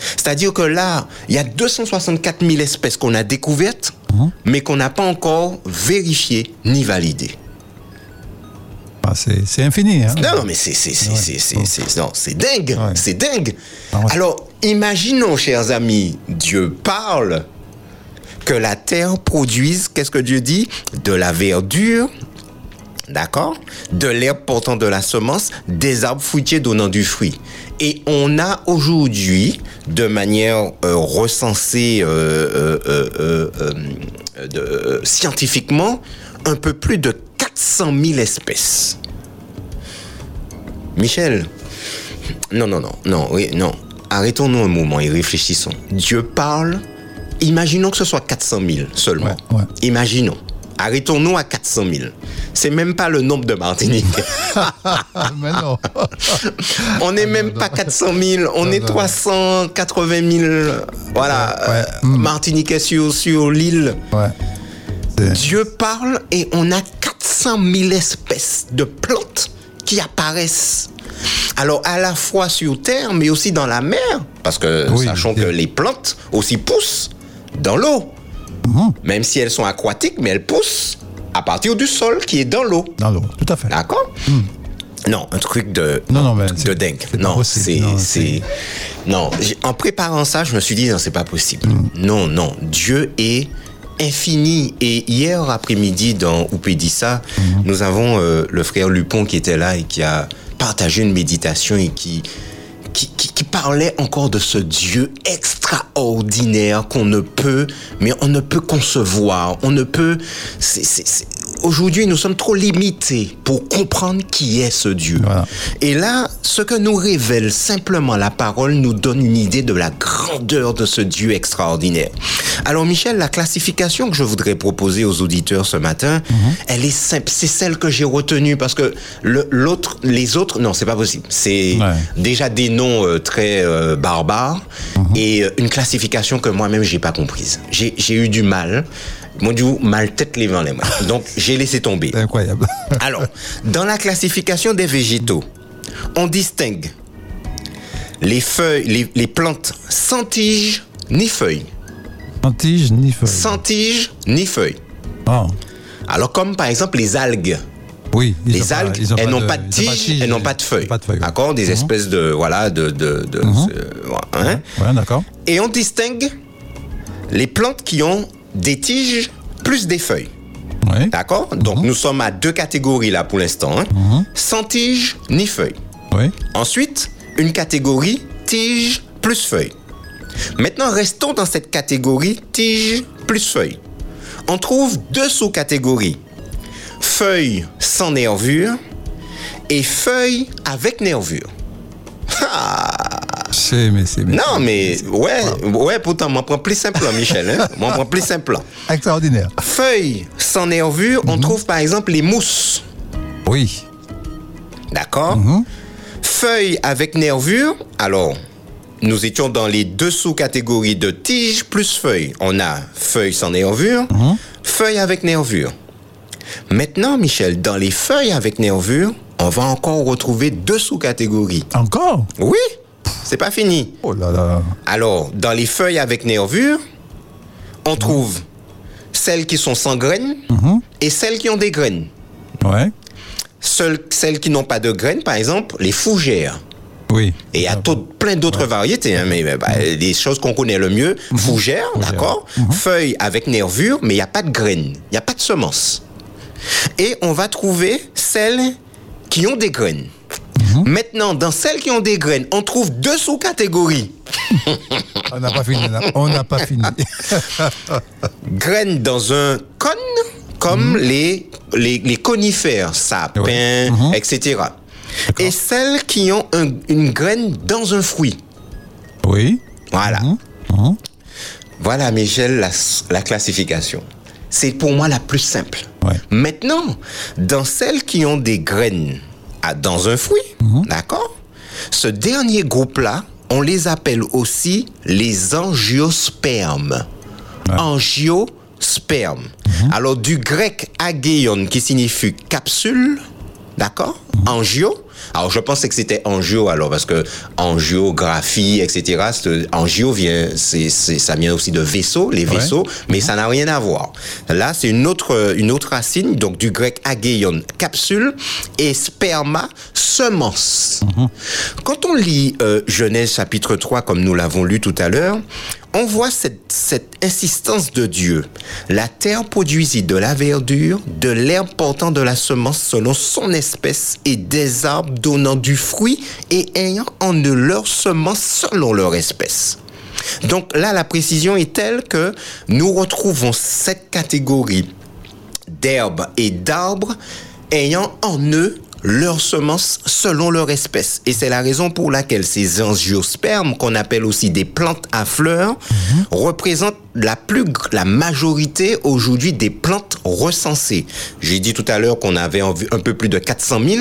C'est-à-dire que là, il y a 264 000 espèces qu'on a découvertes, mais qu'on n'a pas encore vérifiées ni validées. Ah, c'est infini. Hein? Non, non, mais c'est dingue, Ouais. c'est dingue. Ah ouais. Alors, imaginons, chers amis, Dieu parle que la terre produise, qu'est-ce que Dieu dit? De la verdure, d'accord? De l'herbe portant de la semence, des arbres fruitiers donnant du fruit. Et on a aujourd'hui, de manière euh, recensée euh, euh, de- scientifiquement, un peu plus de 400 000 espèces. Michel, non, non, non, non, oui, non. Arrêtons-nous un moment et réfléchissons. Dieu parle, imaginons que ce soit 400 000 seulement. Ouais, ouais. Imaginons. Arrêtons-nous à 400 000. C'est même pas le nombre de Martinique. Ah, mais non. on n'est même pas 400 000, on est 380 000. Voilà, Ouais, euh, Martiniquais sur, sur l'île. Ouais. Dieu parle et on a 400 000 espèces de plantes qui apparaissent. Alors à la fois sur terre, mais aussi dans la mer, parce que Oui, sachons que les plantes aussi poussent dans l'eau, Mhm. même si elles sont aquatiques, mais elles poussent à partir du sol qui est dans l'eau. Dans l'eau, tout à fait. D'accord Non, un truc de, Hmm. Non, non, mais de dingue. Non, c'est. Non, c'est- Non, en préparant ça, je me suis dit, non, c'est pas possible. Hmm. Non, non, Dieu est infini. Et hier après-midi, dans Oupédissa, Hmm. nous avons euh, le frère Lupon qui était là et qui a partagé une méditation et qui, qui, parlait encore de ce Dieu extraordinaire qu'on ne peut, mais on ne peut concevoir. On ne peut. Aujourd'hui, nous sommes trop limités pour comprendre qui est ce Dieu. Voilà. Et là, ce que nous révèle simplement la parole nous donne une idée de la grandeur de ce Dieu extraordinaire. Alors Michel, la classification que je voudrais proposer aux auditeurs ce matin, elle est simple. C'est celle que j'ai retenue parce que le- l'autre, les autres, non, c'est pas possible. C'est Ouais. déjà des noms euh, très euh, barbares et euh, une classification que moi-même j'ai pas comprise. J'ai eu du mal. Mon Dieu, mal tête les vents les mains. Donc j'ai laissé tomber. C'est incroyable. Alors, dans la classification des végétaux, on distingue les feuilles, les, les plantes sans tige ni feuilles. Sans tige ni feuille. Sans tige ni feuilles. Oh, Alors, comme par exemple les algues. oui. Les algues, elles n'ont pas de tige, elles n'ont pas de feuilles. Feuilles. ouais. D'accord Des Mhm. espèces de. Voilà, de. de, de- euh, hein. Ouais, d'accord. Et on distingue les plantes qui ont des tiges plus des feuilles. D'accord? Donc, nous sommes à deux catégories là pour l'instant. hein. Sans tige ni feuilles. Oui. Ensuite, une catégorie tige plus feuille. Maintenant, restons dans cette catégorie tige plus feuille. On trouve deux sous-catégories. Feuilles sans nervure et feuilles avec nervure. C'est, mais c'est. Non, mais ouais, ouais, pourtant, m'en prends plus simple, hein, Michel. Hein? M'en prends plus simple. Extraordinaire. Feuilles sans nervure, on trouve par exemple les mousses. Oui. D'accord Feuilles avec nervure, alors, nous étions dans les deux sous-catégories de tiges plus feuilles. On a feuilles sans nervure, feuilles avec nervure. Maintenant, Michel, dans les feuilles avec nervure, on va encore retrouver deux sous-catégories. Encore? Oui, c'est pas fini. Oh là là. Alors, dans les feuilles avec nervure, on trouve celles qui sont sans graines mhm. et celles qui ont des graines. Ouais. celles qui n'ont pas de graines, par exemple, les fougères. Oui. Et il y a plein d'autres variétés, hein, mais bah, les choses qu'on connaît le mieux, mhm. fougères, d'accord, mhm. feuilles avec nervures, mais il n'y a pas de graines, il n'y a pas de semences. Et on va trouver celles qui ont des graines. Maintenant, dans celles qui ont des graines, on trouve deux sous-catégories. on n'a pas fini. On n'a pas fini. graines dans un cône, comme mhm. les, les, conifères, sapins, mhm. etc. Et celles qui ont une graine dans un fruit. Oui. Voilà. Mhm. Voilà, Michel, la, la classification. C'est pour moi la plus simple. Maintenant, dans celles qui ont des graines dans un fruit, mhm. d'accord Ce dernier groupe-là, on les appelle aussi les angiospermes. Angiospermes. Mhm. Alors du grec agéon qui signifie capsule, d'accord mhm. Angio, alors, je pensais que c'était angio, alors, parce que angiographie, etc., angio vient, c'est, ça vient aussi de vaisseau, les vaisseaux, mais mhm. ça n'a rien à voir. Là, c'est une autre, une autre racine, donc du grec agéon, capsule, et sperma, semence. Mhm. Quand on lit euh, Genèse chapitre 3, comme nous l'avons lu tout à l'heure, on voit cette, cette, insistance de Dieu. La terre produisit de la verdure, de l'herbe portant de la semence selon son espèce et des arbres donnant du fruit et ayant en eux leur semence selon leur espèce. Donc là, la précision est telle que nous retrouvons cette catégorie d'herbes et d'arbres ayant en eux leurs semences selon leur espèce. Et c'est la raison pour laquelle ces angiospermes, qu'on appelle aussi des plantes à fleurs, mhm. représentent la plus la majorité aujourd'hui des plantes recensées. J'ai dit tout à l'heure qu'on avait un peu plus de 400 000.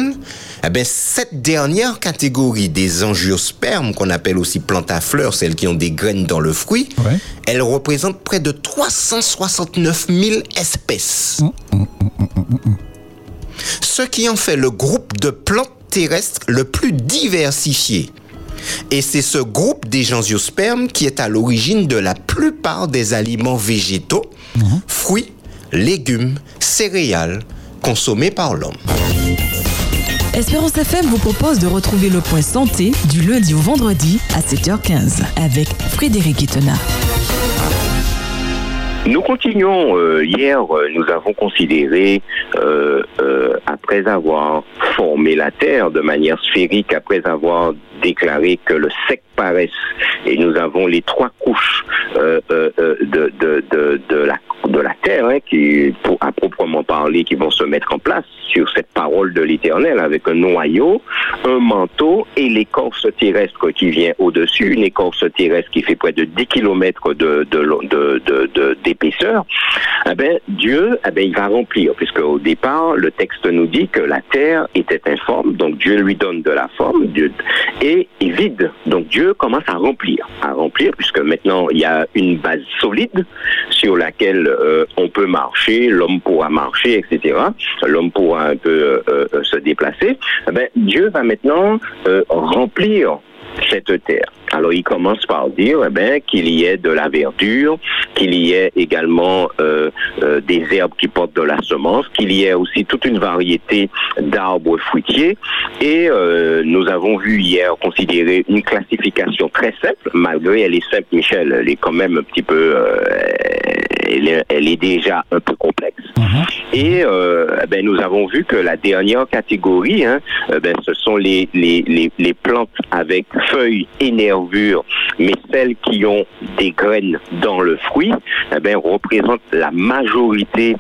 Eh bien, cette dernière catégorie des angiospermes, qu'on appelle aussi plantes à fleurs, celles qui ont des graines dans le fruit, elle représente près de 369 000 espèces. Mmh, mmh, mmh, ce qui en fait le groupe de plantes terrestres le plus diversifié. Et c'est ce groupe des gensiospermes qui est à l'origine de la plupart des aliments végétaux, fruits, légumes, céréales consommés par l'homme. Espérance FM vous propose de retrouver le point santé du lundi au vendredi à 7h15 avec Frédéric Itena. Nous continuons. Euh, hier, euh, nous avons considéré, euh, après avoir formé la Terre de manière sphérique, après avoir déclaré que le sec et nous avons les trois couches de, de, la de la terre, hein, qui, pour, à proprement parler, qui vont se mettre en place sur cette parole de l'Éternel, avec un noyau, un manteau et l'écorce terrestre qui vient au-dessus, une écorce terrestre qui fait près de 10 km de, d'épaisseur, eh ben, Dieu, eh ben, il va remplir, puisque au départ, le texte nous dit que la terre était informe, donc Dieu lui donne de la forme, Dieu, et est vide. Donc Dieu commence à remplir, à remplir, puisque maintenant il y a une base solide sur laquelle euh, on peut marcher, l'homme pourra marcher, etc. L'homme pourra un peu euh, euh, se déplacer. Eh ben, Dieu va maintenant remplir cette terre. Alors il commence par dire eh ben, qu'il y ait de la verdure, qu'il y ait également des herbes qui portent de la semence, qu'il y ait aussi toute une variété d'arbres fruitiers. Et nous avons vu hier considérer une classification très simple, malgré elle est simple, Michel, elle est quand même un petit peu elle est, déjà un peu complexe. Mhm. Et euh, ben, nous avons vu que la dernière catégorie, hein, euh, ben, ce sont les, les, les, plantes avec feuilles et nervures, mais celles qui ont des graines dans le fruit, eh ben, représentent la majorité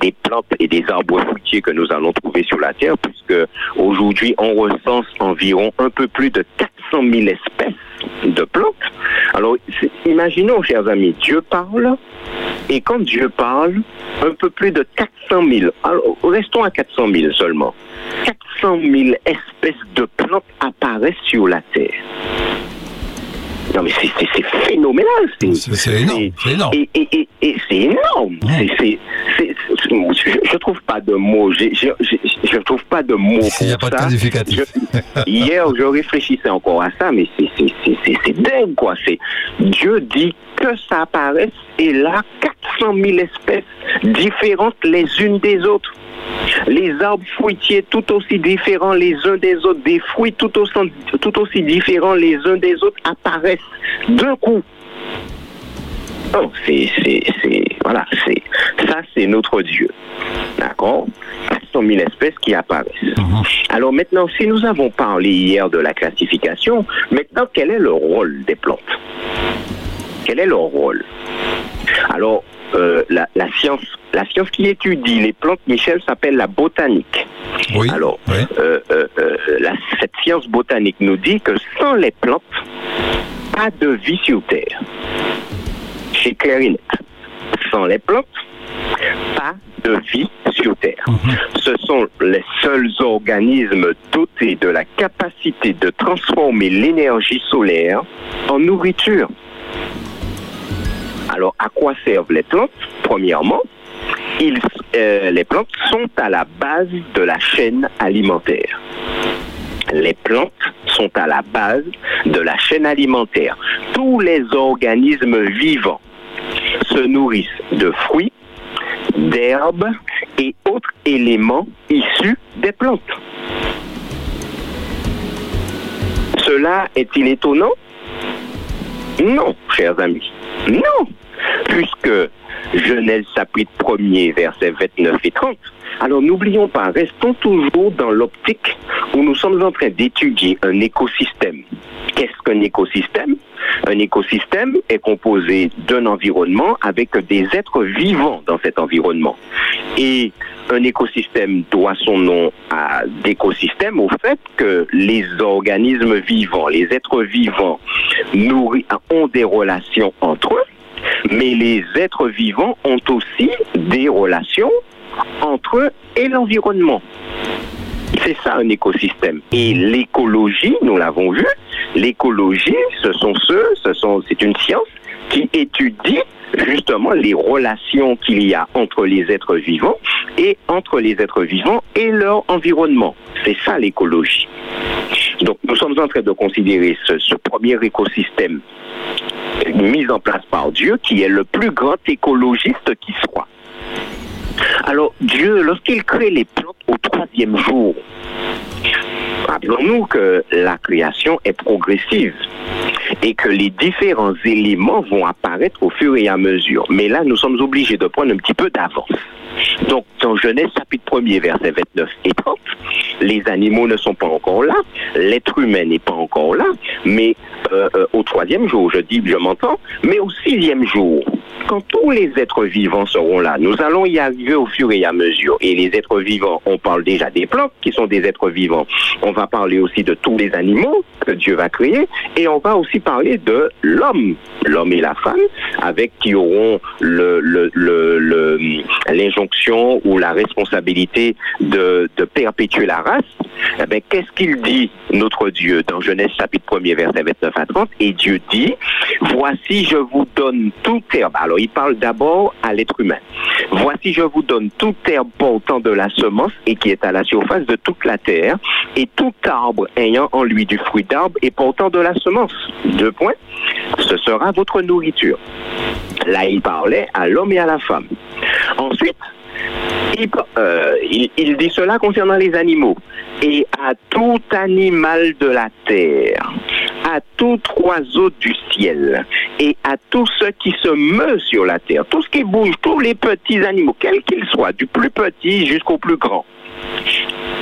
des plantes et des arbres fruitiers que nous allons trouver sur la Terre, puisque aujourd'hui on recense environ un peu plus de 400 000 espèces de plantes. Alors, imaginons, chers amis, Dieu parle, et quand Dieu parle, un peu plus de 400 000, alors restons à 400 000 seulement, 400 000 espèces de plantes apparaissent sur la Terre. Non, mais c'est phénoménal. C'est énorme. C'est énorme. Et, et, et, c'est énorme. C'est, je ne trouve pas de mots. Je ne trouve pas de mots pour Il n'y a pas de qualificatif. hier, je réfléchissais encore à ça, mais c'est dingue, quoi. Dieu dit que que ça apparaisse, et là, 400 000 espèces différentes les unes des autres. Les arbres fruitiers tout aussi différents les uns des autres, des fruits tout aussi, tout aussi différents les uns des autres apparaissent d'un coup. Oh, c'est, c'est, voilà, c'est, ça c'est notre Dieu. D'accord? 400 000 espèces qui apparaissent. Mhm. Alors maintenant, si nous avons parlé hier de la classification, maintenant quel est le rôle des plantes? Quel est leur rôle Alors, euh, la, science, la science qui étudie les plantes, Michel, s'appelle la botanique. Oui, Alors, euh, euh, cette science botanique nous dit que sans les plantes, pas de vie sur Terre. Et net. Sans les plantes, pas de vie sur Terre. Mhm. Ce sont les seuls organismes dotés de la capacité de transformer l'énergie solaire en nourriture. Alors, à quoi servent les plantes? Premièrement, euh, les plantes sont à la base de la chaîne alimentaire. Les plantes sont à la base de la chaîne alimentaire. Tous les organismes vivants se nourrissent de fruits, d'herbes et autres éléments issus des plantes. Cela est-il étonnant? Non, chers amis. Non, puisque Genèse chapitre 1er, versets 29 et 30. Alors n'oublions pas, restons toujours dans l'optique où nous sommes en train d'étudier un écosystème. Qu'est-ce qu'un écosystème? Un écosystème est composé d'un environnement avec des êtres vivants dans cet environnement. Et un écosystème doit son nom à d'écosystème au fait que les organismes vivants, les êtres vivants ont des relations entre eux mais les êtres vivants ont aussi des relations entre eux et l'environnement. C'est ça un écosystème. Et l'écologie, nous l'avons vu, l'écologie, ce sont ceux, ce sont, c'est une science qui étudie justement les relations qu'il y a entre les êtres vivants et entre les êtres vivants et leur environnement. C'est ça l'écologie. Donc nous sommes en train de considérer ce, ce premier écosystème mis en place par Dieu, qui est le plus grand écologiste qui soit. Alors Dieu, lorsqu'il crée les plantes au troisième jour, rappelons-nous que la création est progressive et que les différents éléments vont apparaître au fur et à mesure. Mais là, nous sommes obligés de prendre un petit peu d'avance. Donc, dans Genèse chapitre 1er, verset 29 et 30, les animaux ne sont pas encore là, l'être humain n'est pas encore là, mais euh, euh, au troisième jour, je dis, je m'entends, mais au sixième jour, quand tous les êtres vivants seront là, nous allons y arriver au fur et à mesure. Et les êtres vivants, on parle déjà des plantes qui sont des êtres vivants. On va parler aussi de tous les animaux que Dieu va créer. Et on va aussi parler de l'homme, l'homme et la femme, avec qui auront l'injonction ou la responsabilité de, perpétuer la race. Eh qu'est-ce qu'il dit, notre Dieu, dans Genèse chapitre 1er, verset 29 à 30? Et Dieu dit, voici, je vous donne tout herbe. Alors, il parle d'abord à l'être humain. Voici, je vous donne toute herbe portant de la semence et qui est à la surface de toute la terre, et tout arbre ayant en lui du fruit d'arbre et portant de la semence. Deux points. Ce sera votre nourriture. Là, il parlait à l'homme et à la femme. Ensuite, euh, il, dit cela concernant les animaux. Et à tout animal de la terre, à tout oiseau du ciel, et à tout ce qui se meut sur la terre, tout ce qui bouge, tous les petits animaux, quels qu'ils soient, du plus petit jusqu'au plus grand,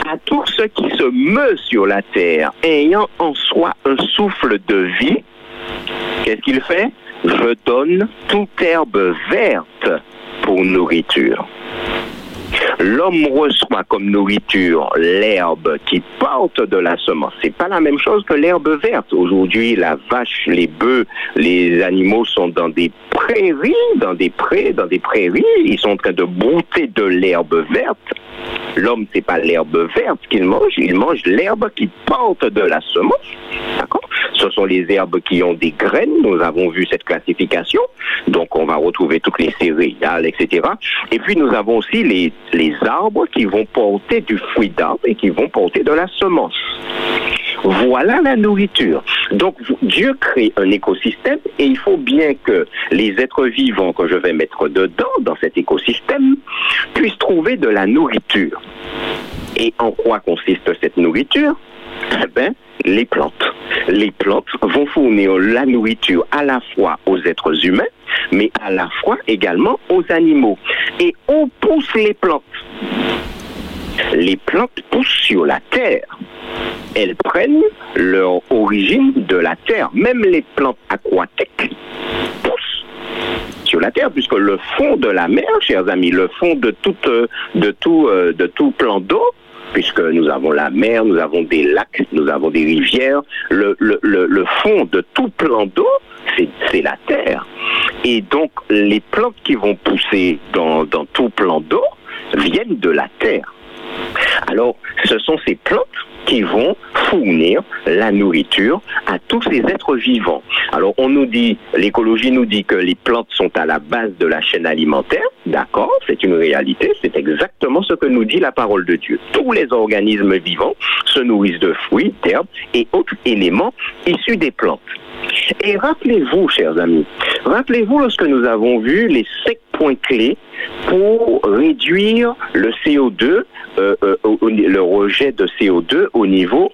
à tout ce qui se meut sur la terre, ayant en soi un souffle de vie, qu'est-ce qu'il fait? Je donne toute herbe verte pour nourriture. L'homme reçoit comme nourriture l'herbe qui porte de la semence. C'est pas la même chose que l'herbe verte. Aujourd'hui, la vache, les bœufs, les animaux sont dans des prairies, dans des prés, dans des prairies. Ils sont en train de brouter de l'herbe verte. L'homme, c'est pas l'herbe verte qu'il mange, il mange l'herbe qui porte de la semence. D'accord? Ce sont les herbes qui ont des graines. Nous avons vu cette classification. Donc, on va retrouver toutes les céréales, etc. Et puis, nous avons aussi les, les arbres qui vont porter du fruit d'arbre et qui vont porter de la semence. Voilà la nourriture. Donc Dieu crée un écosystème et il faut bien que les êtres vivants que je vais mettre dedans, dans cet écosystème, puissent trouver de la nourriture. Et en quoi consiste cette nourriture? Eh bien, les plantes. Les plantes vont fournir la nourriture à la fois aux êtres humains, mais à la fois également aux animaux. Et on pousse les plantes. Les plantes poussent sur la terre. Elles prennent leur origine de la terre. Même les plantes aquatiques poussent sur la terre, puisque le fond de la mer, chers amis, le fond de, toute, de, tout, de tout plan d'eau, puisque nous avons la mer, nous avons des lacs, nous avons des rivières. Le, fond de tout plan d'eau, c'est la terre. Et donc, les plantes qui vont pousser dans, tout plan d'eau viennent de la terre. Alors, ce sont ces plantes qui vont fournir la nourriture à tous ces êtres vivants. Alors on nous dit, l'écologie nous dit que les plantes sont à la base de la chaîne alimentaire, d'accord, c'est une réalité, c'est exactement ce que nous dit la parole de Dieu. Tous les organismes vivants se nourrissent de fruits, d'herbes et autres éléments issus des plantes. Et rappelez-vous, chers amis, rappelez-vous lorsque nous avons vu les cinq points clés pour réduire le CO2, euh, euh, le rejet de CO2 au niveau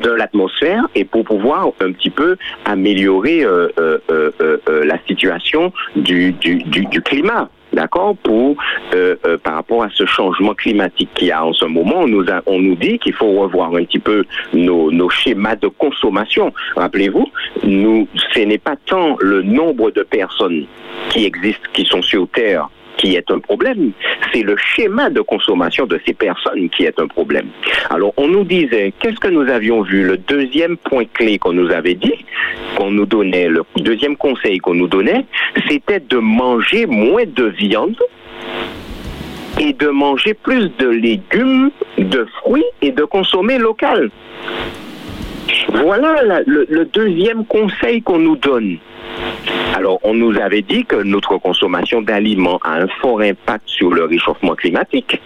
de l'atmosphère et pour pouvoir un petit peu améliorer euh, la situation du, climat d'accord, pour euh, euh, par rapport à ce changement climatique qu'il y a en ce moment. On nous, dit qu'il faut revoir un petit peu nos, schémas de consommation. Rappelez-vous, ce n'est pas tant le nombre de personnes qui existent, qui sont sur Terre, qui est un problème, c'est le schéma de consommation de ces personnes qui est un problème. Alors on nous disait, qu'est-ce que nous avions vu? Le deuxième point clé qu'on nous avait dit, qu'on nous donnait, le deuxième conseil qu'on nous donnait, c'était de manger moins de viande et de manger plus de légumes, de fruits et de consommer local. Voilà le, deuxième conseil qu'on nous donne. Alors, on nous avait dit que notre consommation d'aliments a un fort impact sur le réchauffement climatique.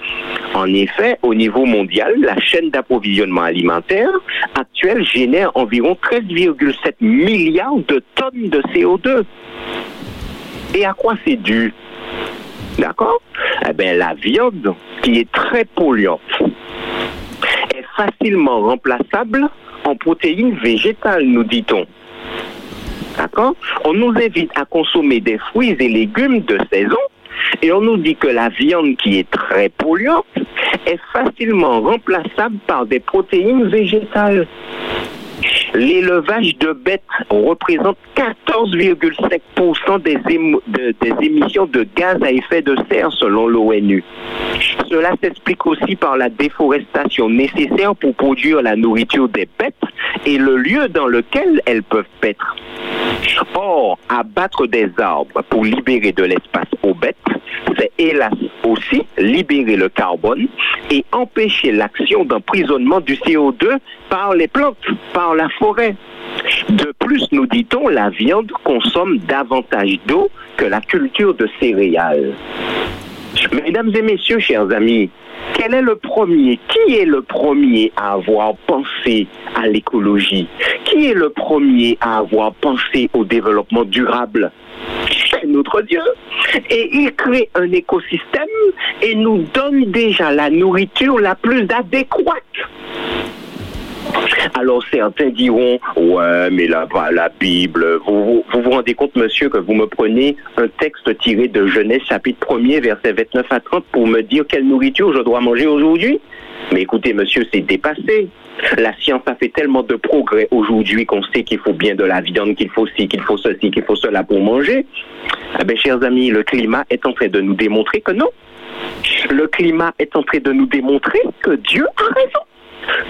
En effet, au niveau mondial, la chaîne d'approvisionnement alimentaire actuelle génère environ 13,7 milliards de tonnes de CO2. Et à quoi c'est dû? D'accord? Eh bien, la viande, qui est très polluante, est facilement remplaçable en protéines végétales, nous dit-on. On nous invite à consommer des fruits et légumes de saison et on nous dit que la viande qui est très polluante est facilement remplaçable par des protéines végétales. L'élevage de bêtes représente 14,5% des, émissions de gaz à effet de serre selon l'ONU. Cela s'explique aussi par la déforestation nécessaire pour produire la nourriture des bêtes et le lieu dans lequel elles peuvent paître. Or, abattre des arbres pour libérer de l'espace aux bêtes, c'est hélas aussi libérer le carbone et empêcher l'action d'emprisonnement du CO2 par les plantes, par la forêt. De plus, nous dit-on, la viande consomme davantage d'eau que la culture de céréales. Mesdames et messieurs, chers amis, quel est le premier Qui est le premier à avoir pensé à l'écologie? Qui est le premier à avoir pensé au développement durable? C'est notre Dieu. Et il crée un écosystème et nous donne déjà la nourriture la plus adéquate. Alors certains diront, ouais, mais là, la Bible, vous, vous, rendez compte, monsieur, que vous me prenez un texte tiré de Genèse chapitre 1er, verset 29 à 30, pour me dire quelle nourriture je dois manger aujourd'hui? Mais écoutez, monsieur, c'est dépassé. La science a fait tellement de progrès aujourd'hui qu'on sait qu'il faut bien de la viande, qu'il faut ci, qu'il faut ceci, qu'il faut cela pour manger. Eh bien, chers amis, le climat est en train de nous démontrer que non. Le climat est en train de nous démontrer que Dieu a raison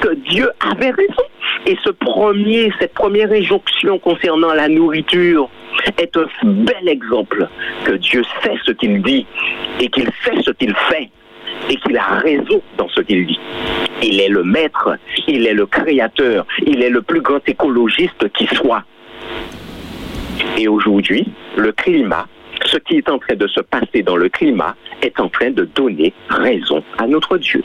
que Dieu avait raison. Et ce premier, cette première injonction concernant la nourriture est un bel exemple que Dieu sait ce qu'il dit et qu'il sait ce qu'il fait et qu'il a raison dans ce qu'il dit. Il est le maître, il est le créateur, il est le plus grand écologiste qui soit. Et aujourd'hui, le climat, ce qui est en train de se passer dans le climat, est en train de donner raison à notre Dieu.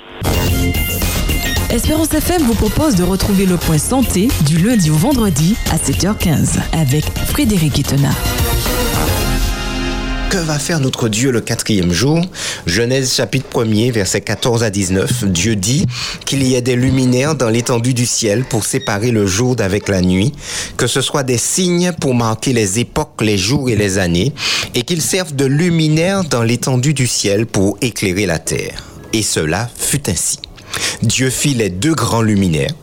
Espérance FM vous propose de retrouver le point santé du lundi au vendredi à 7h15 avec Frédéric Itena. Que va faire notre Dieu le quatrième jour? Genèse chapitre 1er, versets 14 à 19. Dieu dit qu'il y ait des luminaires dans l'étendue du ciel pour séparer le jour d'avec la nuit, que ce soit des signes pour marquer les époques, les jours et les années, et qu'ils servent de luminaires dans l'étendue du ciel pour éclairer la terre. Et cela fut ainsi. Dieu fit les deux grands luminaires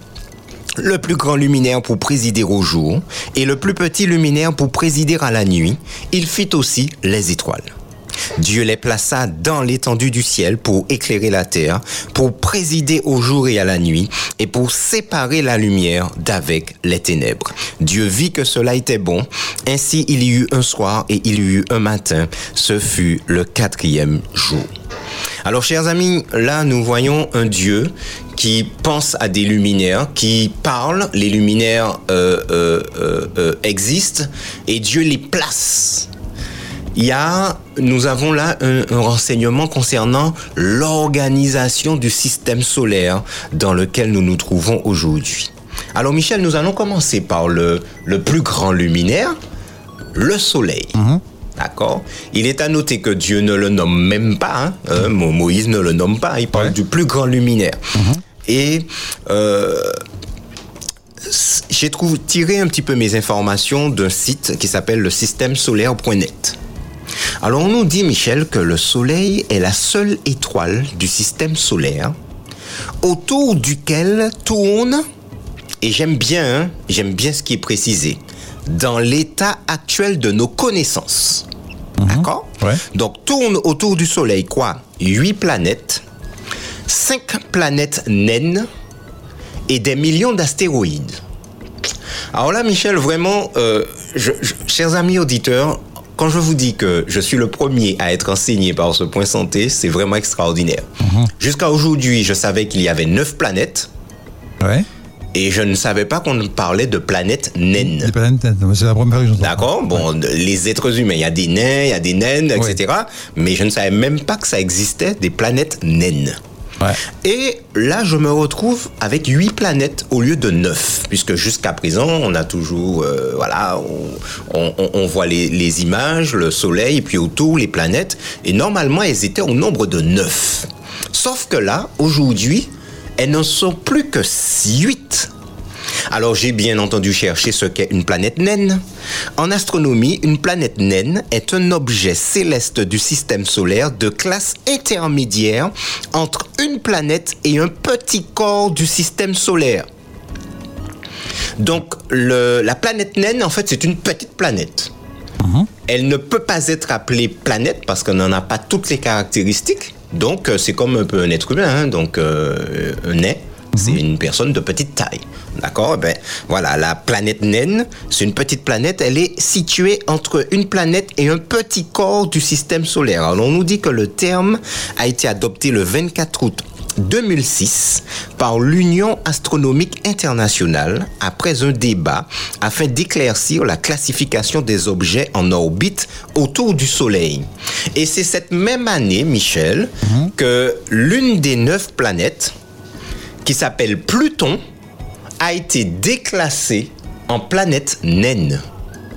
le plus grand luminaire pour présider au jour et le plus petit luminaire pour présider à la nuit, il fit aussi les étoiles. Dieu les plaça dans l'étendue du ciel pour éclairer la terre, pour présider au jour et à la nuit, et pour séparer la lumière d'avec les ténèbres. Dieu vit que cela était bon, ainsi il y eut un soir et il y eut un matin, ce fut le quatrième jour. Alors, chers amis, là, nous voyons un Dieu qui pense à des luminaires, qui parle, les luminaires euh, euh, euh, existent, et Dieu les place. Il y a, nous avons là un, renseignement concernant l'organisation du système solaire dans lequel nous nous trouvons aujourd'hui. Alors Michel, nous allons commencer par le, le plus grand luminaire, le Soleil. Mhm. D'accord Il est à noter que Dieu ne le nomme même pas. Hein. Euh, Moïse ne le nomme pas. Il parle du plus grand luminaire. Mhm. Et euh, j'ai tiré un petit peu mes informations d'un site qui s'appelle le système solaire.net. Alors on nous dit, Michel, que le Soleil est la seule étoile du système solaire autour duquel tourne, et j'aime bien, hein, j'aime bien ce qui est précisé, dans l'état actuel de nos connaissances. Mhm. D'accord Donc tourne autour du Soleil quoi? Huit planètes, cinq planètes naines et des millions d'astéroïdes. Alors là, Michel, vraiment, euh, chers amis auditeurs, quand je vous dis que je suis le premier à être enseigné par ce point santé, c'est vraiment extraordinaire. Mhm. Jusqu'à aujourd'hui, je savais qu'il y avait neuf planètes. Ouais. Et je ne savais pas qu'on parlait de planètes naines. Des planètes naines, c'est la première que D'accord, bon, les êtres humains, il y a des nains, il y a des naines, etc. Mais je ne savais même pas que ça existait des planètes naines. Ouais. Et là, je me retrouve avec huit planètes au lieu de neuf, puisque jusqu'à présent, on a toujours, euh, voilà, on, on, on voit les, les, images, le Soleil, puis autour les planètes, et normalement, elles étaient au nombre de neuf. Sauf que là, aujourd'hui, elles n'en sont plus que 8. Alors j'ai bien entendu chercher ce qu'est une planète naine. En astronomie, une planète naine est un objet céleste du système solaire de classe intermédiaire entre une planète et un petit corps du système solaire. Donc la planète naine, en fait, c'est une petite planète. Mhm. Elle ne peut pas être appelée planète parce qu'elle n'en a pas toutes les caractéristiques. Donc, euh, c'est comme un peu un être humain, hein. donc euh, un nez. C'est mhm. une personne de petite taille. D'accord? Eh Ben voilà, la planète naine, c'est une petite planète. Elle est située entre une planète et un petit corps du système solaire. Alors, on nous dit que le terme a été adopté le 24 août 2006 par l'Union astronomique internationale après un débat afin d'éclaircir la classification des objets en orbite autour du Soleil. Et c'est cette même année, Michel, mhm. que l'une des neuf planètes, qui s'appelle Pluton, a été déclassée en planète naine.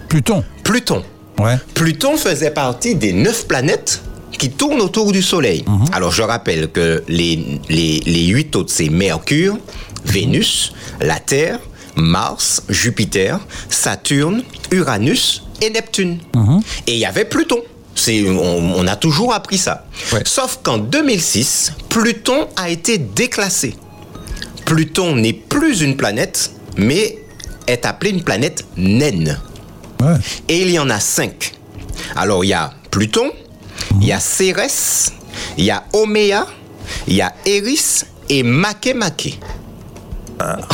Pluton Pluton. Ouais. Pluton faisait partie des neuf planètes qui tournent autour du Soleil. Mhm. Alors je rappelle que les, les, huit autres, c'est Mercure, Vénus, la Terre, Mars, Jupiter, Saturne, Uranus et Neptune. Mhm. Et il y avait Pluton. On, on, a toujours appris ça. Sauf qu'en 2006, Pluton a été déclassé. Pluton n'est plus une planète, mais est appelée une planète naine. Et il y en a cinq. Alors il y a Pluton, il y a Cérès, il y a Oméa, il y a Eris et Makemake. Ah.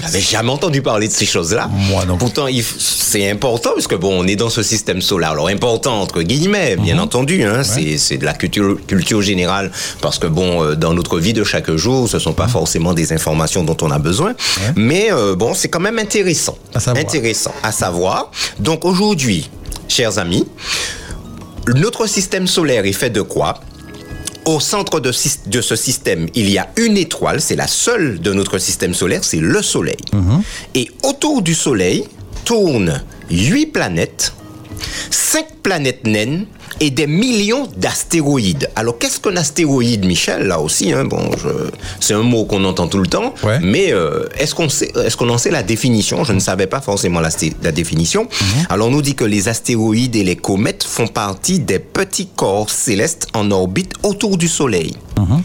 J'avais jamais entendu parler de ces choses-là. Moi non. Pourtant, c'est important parce que bon, on est dans ce système solaire. Alors important entre guillemets, bien mhm. entendu. Hein, C'est de la culture, culture générale parce que bon, euh, dans notre vie de chaque jour, ce sont pas mhm. forcément des informations dont on a besoin. Mais euh, bon, c'est quand même intéressant. intéressant à savoir. Donc aujourd'hui, chers amis, notre système solaire est fait de quoi? Au centre de, de, ce système, il y a une étoile, c'est la seule de notre système solaire, c'est le Soleil. Mhm. Et autour du Soleil tournent huit planètes, cinq planètes naines et des millions d'astéroïdes. Alors, qu'est-ce qu'un astéroïde, Michel? Là aussi, hein, bon, c'est un mot qu'on entend tout le temps, mais euh, est-ce qu'on est-ce qu'on en sait la définition? Je ne savais pas forcément la, la définition. Mhm. Alors, on nous dit que les astéroïdes et les comètes font partie des petits corps célestes en orbite autour du Soleil. Mhm.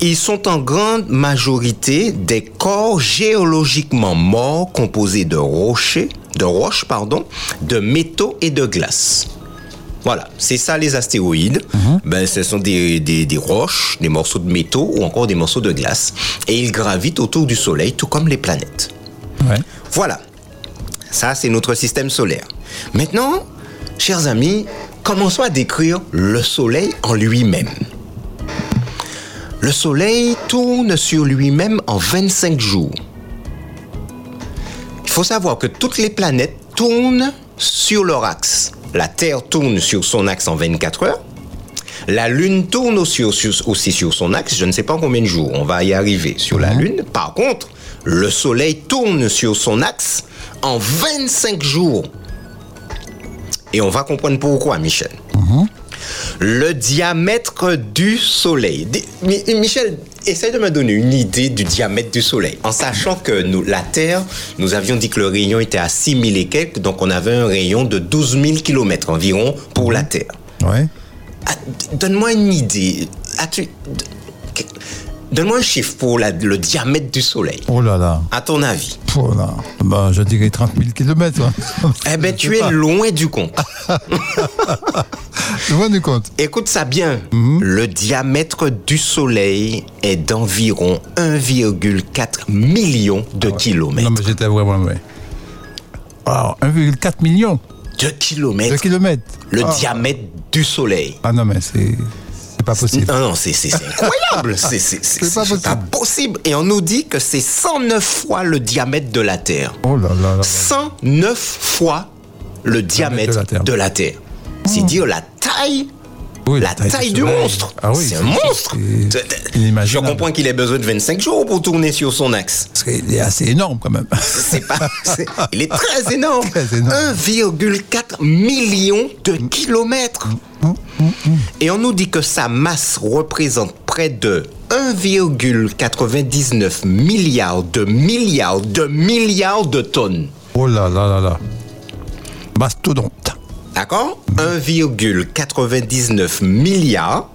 Ils sont en grande majorité des corps géologiquement morts composés de rochers, de roches, pardon, de métaux et de glace. Voilà, c'est ça les astéroïdes. Mhm. Ben, ce sont des, des, roches, des morceaux de métaux ou encore des morceaux de glace. Et ils gravitent autour du Soleil, tout comme les planètes. Voilà, ça c'est notre système solaire. Maintenant, chers amis, commençons à décrire le Soleil en lui-même. Le Soleil tourne sur lui-même en 25 jours. Il faut savoir que toutes les planètes tournent sur leur axe la Terre tourne sur son axe en 24 heures. La Lune tourne aussi, sur son axe, je ne sais pas combien de jours, on va y arriver sur la mhm. Lune. Par contre, le Soleil tourne sur son axe en 25 jours. Et on va comprendre pourquoi, Michel. Mhm. Le diamètre du Soleil. Michel, essaye de me donner une idée du diamètre du Soleil, en sachant que nous, la Terre, nous avions dit que le rayon était à 6000 et quelques, donc on avait un rayon de 12 000 km environ pour la Terre. Ouais. Ah, donne-moi une idée. As-tu Donne-moi un chiffre pour le diamètre du Soleil. Oh là là. À ton avis Oh là. Ben, je dirais 30 000 km. Eh bien, tu es loin du compte. loin du compte. Écoute ça bien. Mhm. Le diamètre du Soleil est d'environ 1,4 million de ah kilomètres. Non, mais j'étais vraiment loin. Alors, 1,4 million de kilomètres. De kilomètres. Le ah. diamètre du Soleil. Ah non, mais c'est pas possible. Non, non, c'est incroyable. c'est pas, possible. Et on nous dit que c'est 109 fois le diamètre de la Terre. Oh là là. là 109 fois le diamètre de la Terre. C'est oh. dire la taille la, taille, du monstre. Ah c'est un monstre. Je comprends qu'il ait besoin de 25 jours pour tourner sur son axe. Il est assez énorme quand même. Pas, il est très énorme. 1,4 million de kilomètres. Mm, mm, mm, Et on nous dit que sa masse représente près de 1,99 milliard de milliards de milliards de tonnes. Oh là là là là. Mastodonte. D'accord? 1,99 milliards,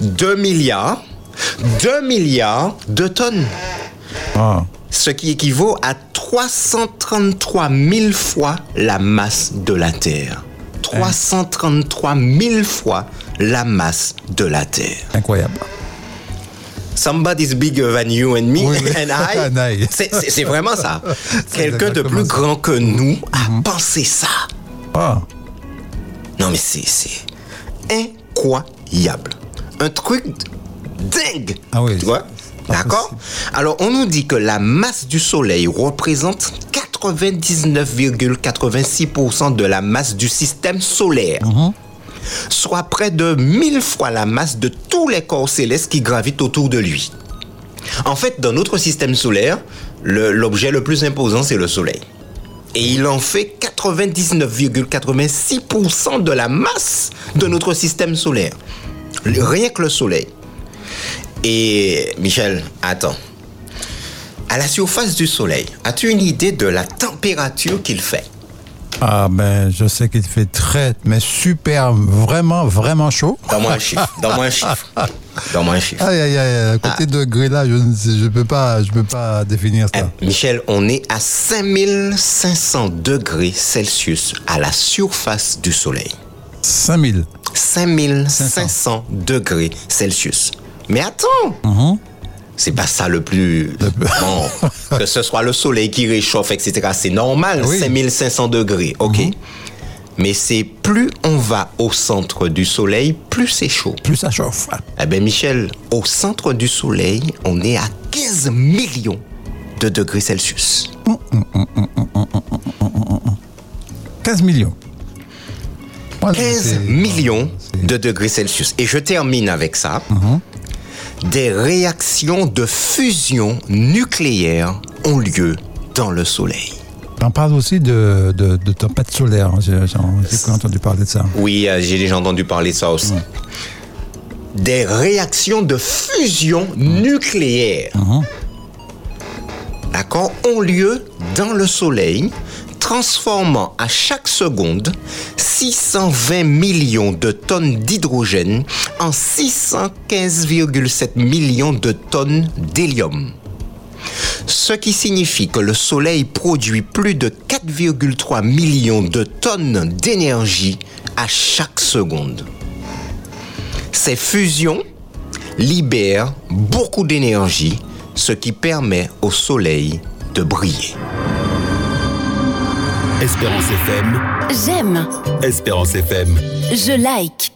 2 milliards, 2 milliards de tonnes. Ah. Ce qui équivaut à 333 000 fois la masse de la Terre. 333 000 fois la masse de la Terre. Incroyable. Somebody's bigger than you and me and I. C'est vraiment ça. Quelqu'un de plus grand que nous a mhm. pensé ça. Ah. Non, mais c'est incroyable. Un truc dingue. Ah oui. Tu vois? D'accord? Alors, on nous dit que la masse du Soleil représente 99,86% de la masse du système solaire. Mhm. Soit près de 1000 fois la masse de tous les corps célestes qui gravitent autour de lui. En fait, dans notre système solaire, l'objet le plus imposant, c'est le Soleil et il en fait 99,86% de la masse de notre système solaire. Rien que le Soleil. Et Michel, attends. À la surface du Soleil, as-tu une idée de la température qu'il fait? Ah ben, je sais qu'il fait très, mais super, vraiment, vraiment chaud. Donne-moi un chiffre. Donne-moi un chiffre. Donne-moi un chiffre. Aïe, aïe, aïe. À côté ah. de degrés là, je ne peux pas, je peux pas définir ça. Eh, Michel, on est à 5500 degrés Celsius à la surface du Soleil. 5000. 5500 degrés Celsius. Mais attends. Uh c'est pas ça le plus. bon, que ce soit le soleil qui réchauffe, etc. C'est normal, 5500 degrés, ok. Mhm. Mais c'est plus on va au centre du soleil, plus c'est chaud. Plus ça chauffe. Eh bien, Michel, au centre du soleil, on est à 15 millions de degrés Celsius. 15 millions. 15 millions de degrés Celsius. Et je termine avec ça. Uh-huh. Des réactions de fusion nucléaire ont lieu dans le Soleil. On parle aussi de, de, tempête solaire. Hein. J'ai entendu parler de ça. Oui, euh, j'ai déjà entendu parler de ça aussi. Des réactions de fusion nucléaire, uh-huh. d'accord, ont lieu dans le Soleil transformant à chaque seconde 620 millions de tonnes d'hydrogène en 615,7 millions de tonnes d'hélium. Ce qui signifie que le Soleil produit plus de 4,3 millions de tonnes d'énergie à chaque seconde. Ces fusions libèrent beaucoup d'énergie, ce qui permet au Soleil de briller. Espérance FM. J'aime. Espérance FM. Je like.